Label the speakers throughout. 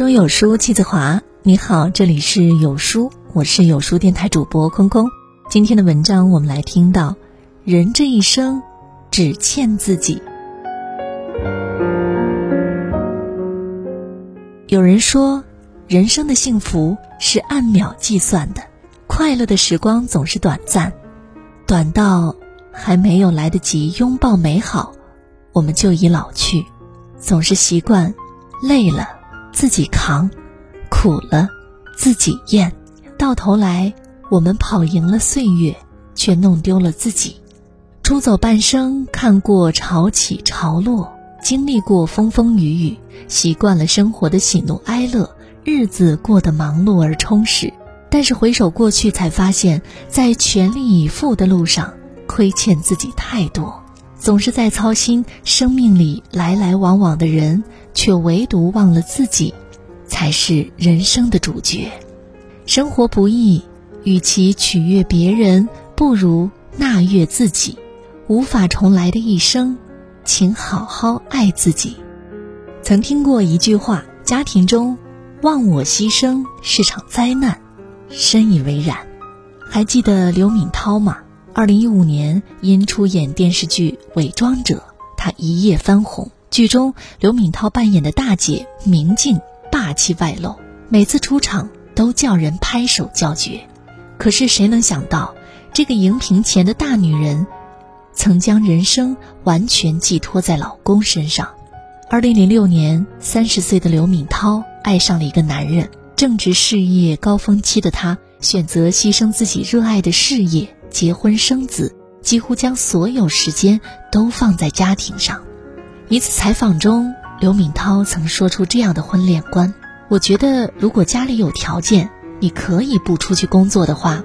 Speaker 1: 中有书气自华。你好，这里是有书，我是有书电台主播空空。今天的文章，我们来听到：人这一生，只欠自己。有人说，人生的幸福是按秒计算的，快乐的时光总是短暂，短到还没有来得及拥抱美好，我们就已老去。总是习惯，累了自己扛，苦了自己咽，到头来我们跑赢了岁月，却弄丢了自己。出走半生，看过潮起潮落，经历过风风雨雨，习惯了生活的喜怒哀乐，日子过得忙碌而充实。但是回首过去，才发现，在全力以赴的路上，亏欠自己太多。总是在操心生命里来来往往的人，却唯独忘了自己，才是人生的主角。生活不易，与其取悦别人，不如纳悦自己。无法重来的一生，请好好爱自己。曾听过一句话：家庭中忘我牺牲是场灾难，深以为然。还记得刘敏涛吗？二零一五年，因出演电视剧《伪装者》，她一夜翻红。剧中刘敏涛扮演的大姐明镜霸气外露，每次出场都叫人拍手叫绝。可是谁能想到，这个荧屏前的大女人，曾将人生完全寄托在老公身上。二零零六年，三十岁的刘敏涛爱上了一个男人，正值事业高峰期的她，选择牺牲自己热爱的事业。结婚生子，几乎将所有时间都放在家庭上。一次采访中，刘敏涛曾说出这样的婚恋观：“我觉得，如果家里有条件，你可以不出去工作的话，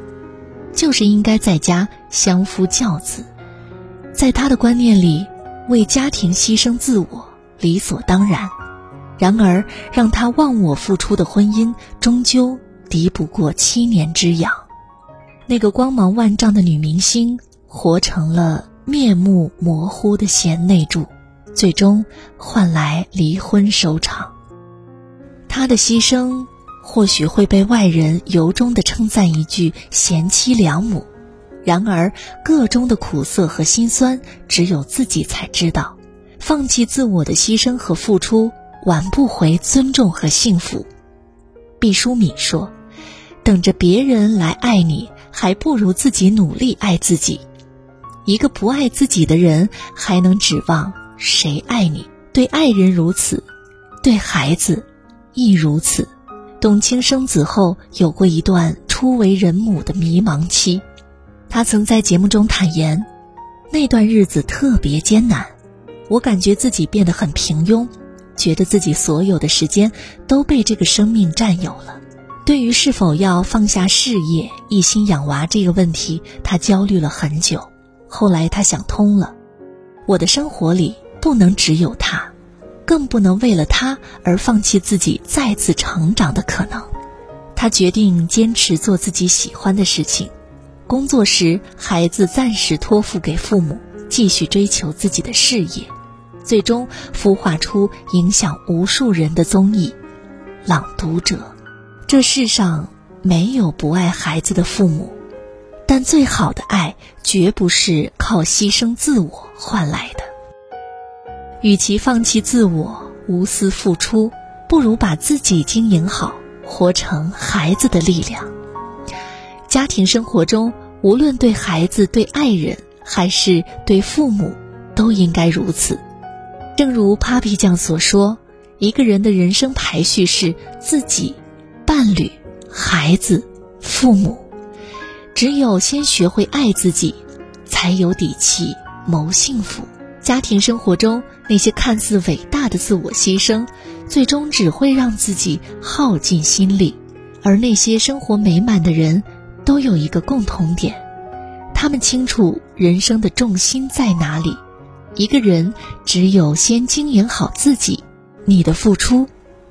Speaker 1: 就是应该在家相夫教子。”在他的观念里，为家庭牺牲自我理所当然。然而，让他忘我付出的婚姻，终究敌不过七年之痒。那个光芒万丈的女明星，活成了面目模糊的贤内助，最终换来离婚收场。他的牺牲或许会被外人由衷的称赞一句“贤妻良母”，然而个中的苦涩和心酸，只有自己才知道。放弃自我的牺牲和付出，挽不回尊重和幸福。毕淑敏说：“等着别人来爱你。”还不如自己努力爱自己。一个不爱自己的人，还能指望谁爱你？对爱人如此，对孩子亦如此。董卿生子后，有过一段初为人母的迷茫期。她曾在节目中坦言，那段日子特别艰难，我感觉自己变得很平庸，觉得自己所有的时间都被这个生命占有了。对于是否要放下事业，一心养娃这个问题，他焦虑了很久。后来他想通了，我的生活里不能只有他，更不能为了他而放弃自己再次成长的可能。他决定坚持做自己喜欢的事情，工作时孩子暂时托付给父母，继续追求自己的事业，最终孵化出影响无数人的综艺《朗读者》。这世上没有不爱孩子的父母，但最好的爱绝不是靠牺牲自我换来的。与其放弃自我无私付出，不如把自己经营好，活成孩子的力量。家庭生活中，无论对孩子、对爱人，还是对父母，都应该如此。正如 Papi 酱所说：“一个人的人生排序是自己。”伴侣、孩子、父母，只有先学会爱自己，才有底气谋幸福。家庭生活中那些看似伟大的自我牺牲，最终只会让自己耗尽心力。而那些生活美满的人，都有一个共同点：他们清楚人生的重心在哪里。一个人只有先经营好自己，你的付出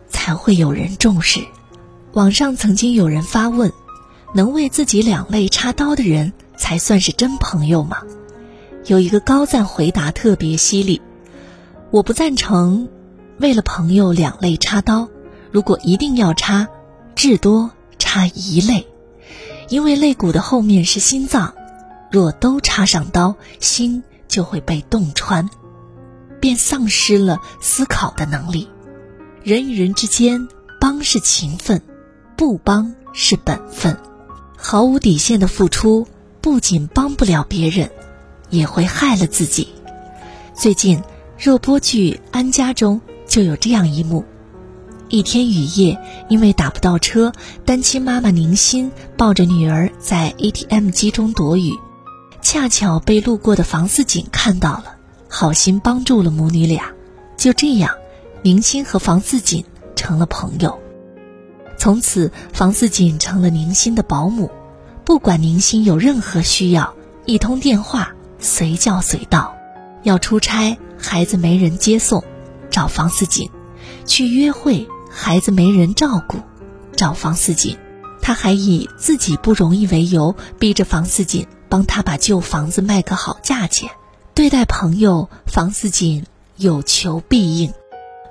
Speaker 1: 才会有人重视。网上曾经有人发问：“能为自己两肋插刀的人才算是真朋友吗？”有一个高赞回答特别犀利：“我不赞成为了朋友两肋插刀。如果一定要插，至多插一肋，因为肋骨的后面是心脏，若都插上刀，心就会被洞穿，便丧失了思考的能力。人与人之间，帮是情分，不帮是本分。毫无底线的付出，不仅帮不了别人，也会害了自己。最近热播剧《安家》中就有这样一幕。一天雨夜，因为打不到车，单亲妈妈宁心抱着女儿在 ATM 机中躲雨，恰巧被路过的房似锦看到了，好心帮助了母女俩。就这样，宁心和房似锦成了朋友。从此，房似锦成了宁心的保姆，不管宁心有任何需要，一通电话随叫随到。要出差，孩子没人接送，找房似锦；去约会。孩子没人照顾，找房似锦，他还以自己不容易为由，逼着房似锦帮他把旧房子卖个好价钱。对待朋友，房似锦有求必应，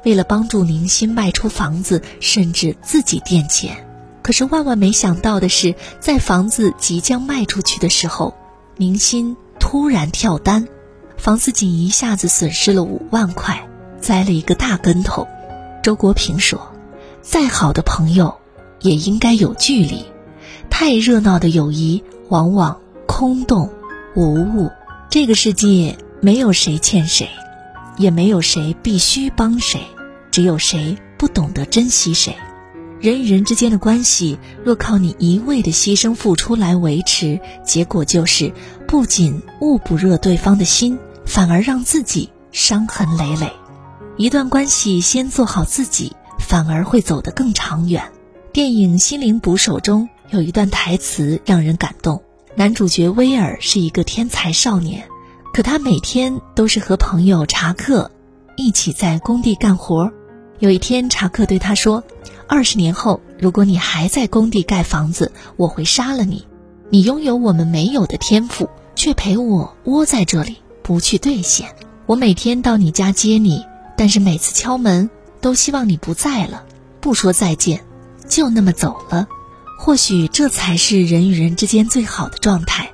Speaker 1: 为了帮助宁心卖出房子，甚至自己垫钱。可是万万没想到的是，在房子即将卖出去的时候，宁心突然跳单，房似锦一下子损失了五万块，栽了一个大跟头。周国平说。再好的朋友，也应该有距离。太热闹的友谊，往往空洞无物。这个世界没有谁欠谁，也没有谁必须帮谁，只有谁不懂得珍惜谁。人与人之间的关系，若靠你一味的牺牲付出来维持，结果就是不仅捂不热对方的心，反而让自己伤痕累累。一段关系，先做好自己。反而会走得更长远。电影《心灵捕手》中有一段台词让人感动。男主角威尔是一个天才少年，可他每天都是和朋友查克一起在工地干活。有一天，查克对他说：“二十年后，如果你还在工地盖房子，我会杀了你。你拥有我们没有的天赋，却陪我窝在这里不去兑现。我每天到你家接你，但是每次敲门。”都希望你不在了，不说再见，就那么走了。或许这才是人与人之间最好的状态。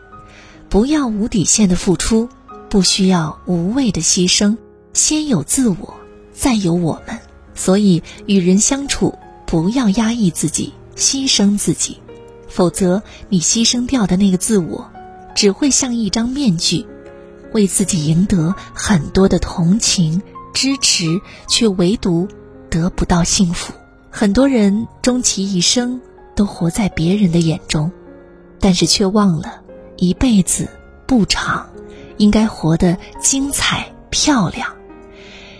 Speaker 1: 不要无底线的付出，不需要无谓的牺牲。先有自我，再有我们。所以与人相处，不要压抑自己，牺牲自己，否则你牺牲掉的那个自我，只会像一张面具，为自己赢得很多的同情支持，却唯独。得不到幸福，很多人终其一生都活在别人的眼中，但是却忘了一辈子不长，应该活得精彩漂亮。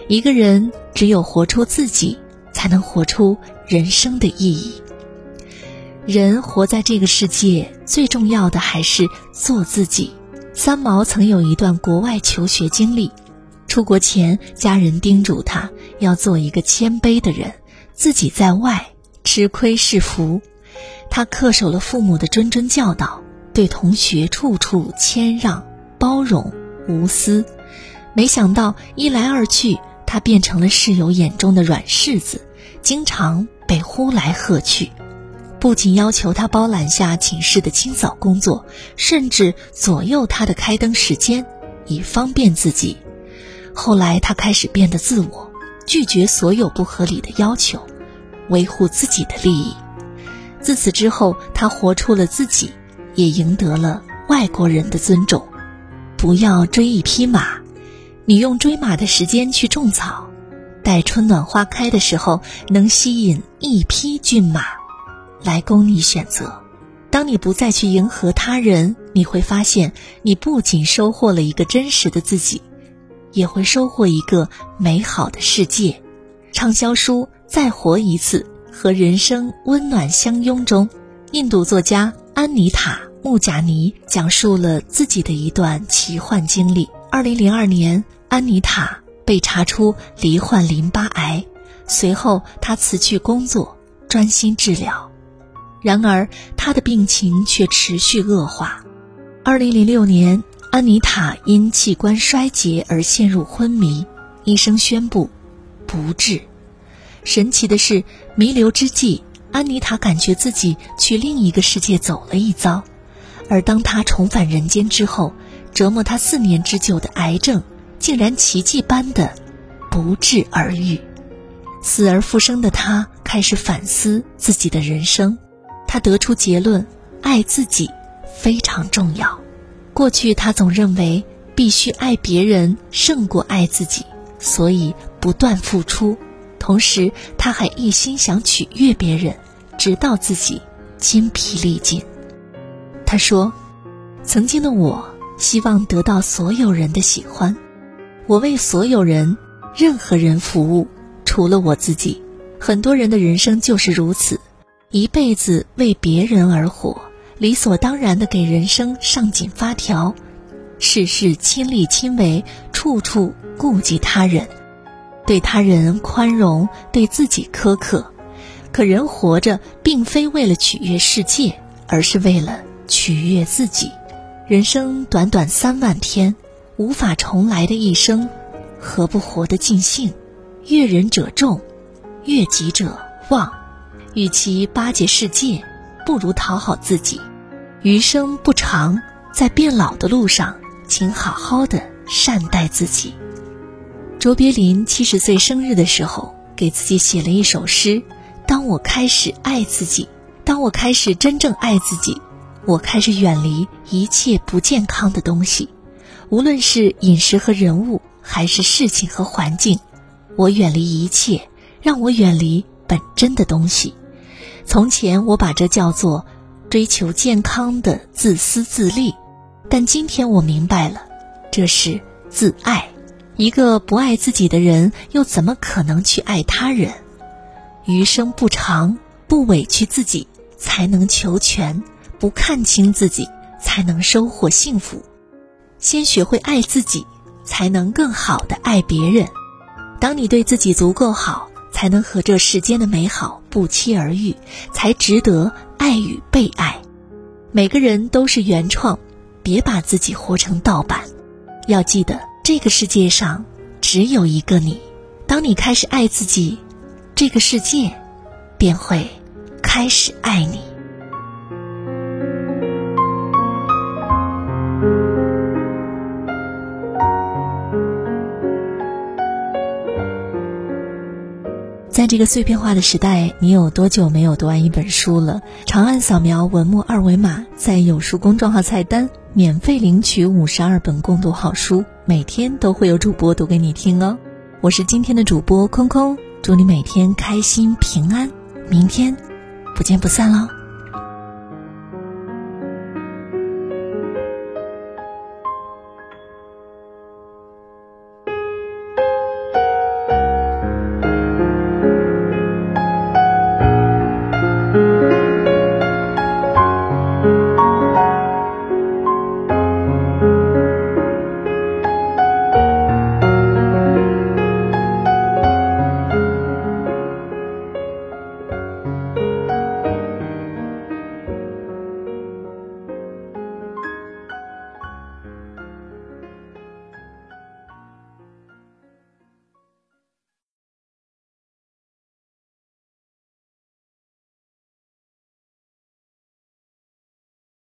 Speaker 1: 一个人只有活出自己，才能活出人生的意义。人活在这个世界，最重要的还是做自己。三毛曾有一段国外求学经历。出国前，家人叮嘱他要做一个谦卑的人，自己在外吃亏是福。他恪守了父母的谆谆教导，对同学处处谦让、包容、无私。没想到一来二去，他变成了室友眼中的软柿子，经常被呼来喝去。不仅要求他包揽下寝室的清扫工作，甚至左右他的开灯时间，以方便自己。后来，他开始变得自我，拒绝所有不合理的要求，维护自己的利益。自此之后，他活出了自己，也赢得了外国人的尊重。不要追一匹马，你用追马的时间去种草，待春暖花开的时候，能吸引一匹骏马来供你选择。当你不再去迎合他人，你会发现，你不仅收获了一个真实的自己。也会收获一个美好的世界。畅销书《再活一次》和《人生温暖相拥》中，印度作家安妮塔·穆贾尼讲述了自己的一段奇幻经历。二零零二年，安妮塔被查出罹患淋巴癌，随后她辞去工作，专心治疗。然而，她的病情却持续恶化。二零零六年。安妮塔因器官衰竭而陷入昏迷，医生宣布不治。神奇的是，弥留之际，安妮塔感觉自己去另一个世界走了一遭，而当她重返人间之后，折磨她四年之久的癌症竟然奇迹般的不治而愈。死而复生的她开始反思自己的人生，他得出结论：爱自己非常重要。过去他总认为必须爱别人胜过爱自己，所以不断付出。同时，他还一心想取悦别人，直到自己筋疲力尽。他说：“曾经的我希望得到所有人的喜欢，我为所有人、任何人服务，除了我自己。很多人的人生就是如此，一辈子为别人而活，理所当然的给人生上紧发条，事事亲力亲为，处处顾及他人。”对他人宽容，对自己苛刻，可人活着并非为了取悦世界，而是为了取悦自己。人生短短三万天，无法重来的一生，何不活得尽兴？悦人者众，悦己者旺。与其巴结世界，不如讨好自己。余生不长，在变老的路上，请好好的善待自己。卓别林七十岁生日的时候，给自己写了一首诗：“当我开始爱自己，当我开始真正爱自己，我开始远离一切不健康的东西，无论是饮食和人物，还是事情和环境，我远离一切让我远离本真的东西。从前我把这叫做追求健康的自私自利，但今天我明白了，这是自爱。”一个不爱自己的人，又怎么可能去爱他人？余生不长，不委屈自己，才能求全；不看清自己，才能收获幸福。先学会爱自己，才能更好的爱别人。当你对自己足够好，才能和这世间的美好不期而遇，才值得爱与被爱。每个人都是原创，别把自己活成盗版。要记得。这个世界上只有一个你，当你开始爱自己，这个世界便会开始爱你。这个碎片化的时代，你有多久没有读完一本书了？长按扫描文末二维码，在有书公众号菜单免费领取五十二本共读好书，每天都会有主播读给你听哦。我是今天的主播空空，祝你每天开心平安，明天不见不散喽。